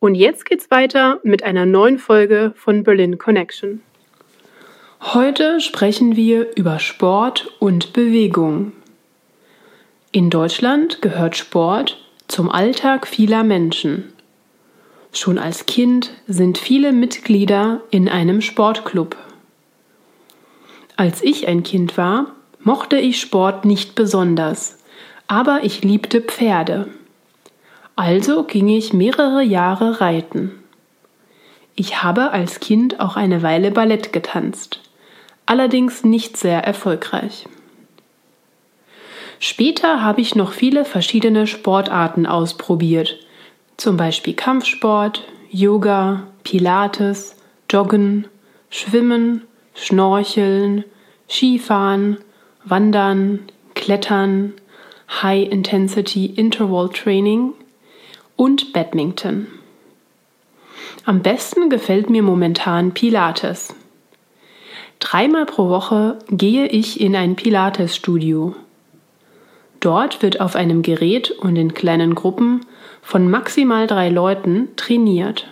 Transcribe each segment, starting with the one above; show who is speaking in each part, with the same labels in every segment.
Speaker 1: Und jetzt geht's weiter mit einer neuen Folge von Berlin Connection. Heute sprechen wir über Sport und Bewegung. In Deutschland gehört Sport zum Alltag vieler Menschen. Schon als Kind sind viele Mitglieder in einem Sportclub. Als ich ein Kind war, mochte ich Sport nicht besonders, aber ich liebte Pferde. Also ging ich mehrere Jahre reiten. Ich habe als Kind auch eine Weile Ballett getanzt, allerdings nicht sehr erfolgreich. Später habe ich noch viele verschiedene Sportarten ausprobiert, zum Beispiel Kampfsport, Yoga, Pilates, Joggen, Schwimmen, Schnorcheln, Skifahren, Wandern, Klettern, High Intensity Interval Training und Badminton. Am besten gefällt mir momentan Pilates. Dreimal pro Woche gehe ich in ein Pilates-Studio. Dort wird auf einem Gerät und in kleinen Gruppen von maximal drei Leuten trainiert.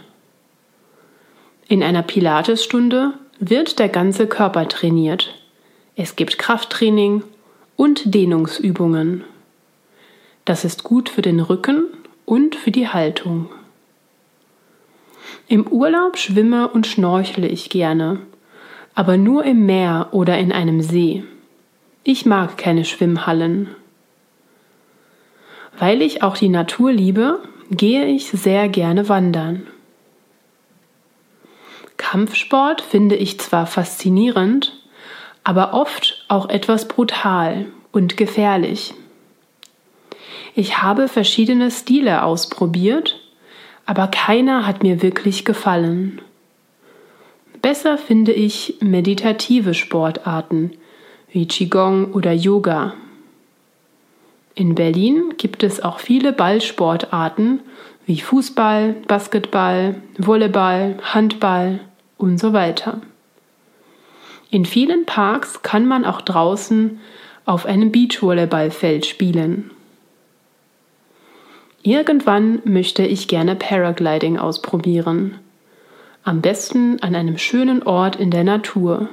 Speaker 1: In einer Pilatesstunde wird der ganze Körper trainiert. Es gibt Krafttraining und Dehnungsübungen. Das ist gut für den Rücken und für die Haltung. Im Urlaub schwimme und schnorchle ich gerne, aber nur im Meer oder in einem See. Ich mag keine Schwimmhallen. Weil ich auch die Natur liebe, gehe ich sehr gerne wandern. Kampfsport finde ich zwar faszinierend, aber oft auch etwas brutal und gefährlich. Ich habe verschiedene Stile ausprobiert, aber keiner hat mir wirklich gefallen. Besser finde ich meditative Sportarten wie Qigong oder Yoga. In Berlin gibt es auch viele Ballsportarten wie Fußball, Basketball, Volleyball, Handball und so weiter. In vielen Parks kann man auch draußen auf einem Beachvolleyballfeld spielen. Irgendwann möchte ich gerne Paragliding ausprobieren. Am besten an einem schönen Ort in der Natur.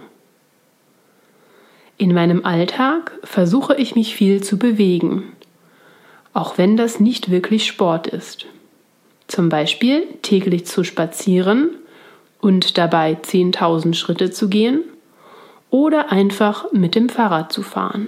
Speaker 1: In meinem Alltag versuche ich mich viel zu bewegen, auch wenn das nicht wirklich Sport ist. Zum Beispiel täglich zu spazieren und dabei 10.000 Schritte zu gehen oder einfach mit dem Fahrrad zu fahren.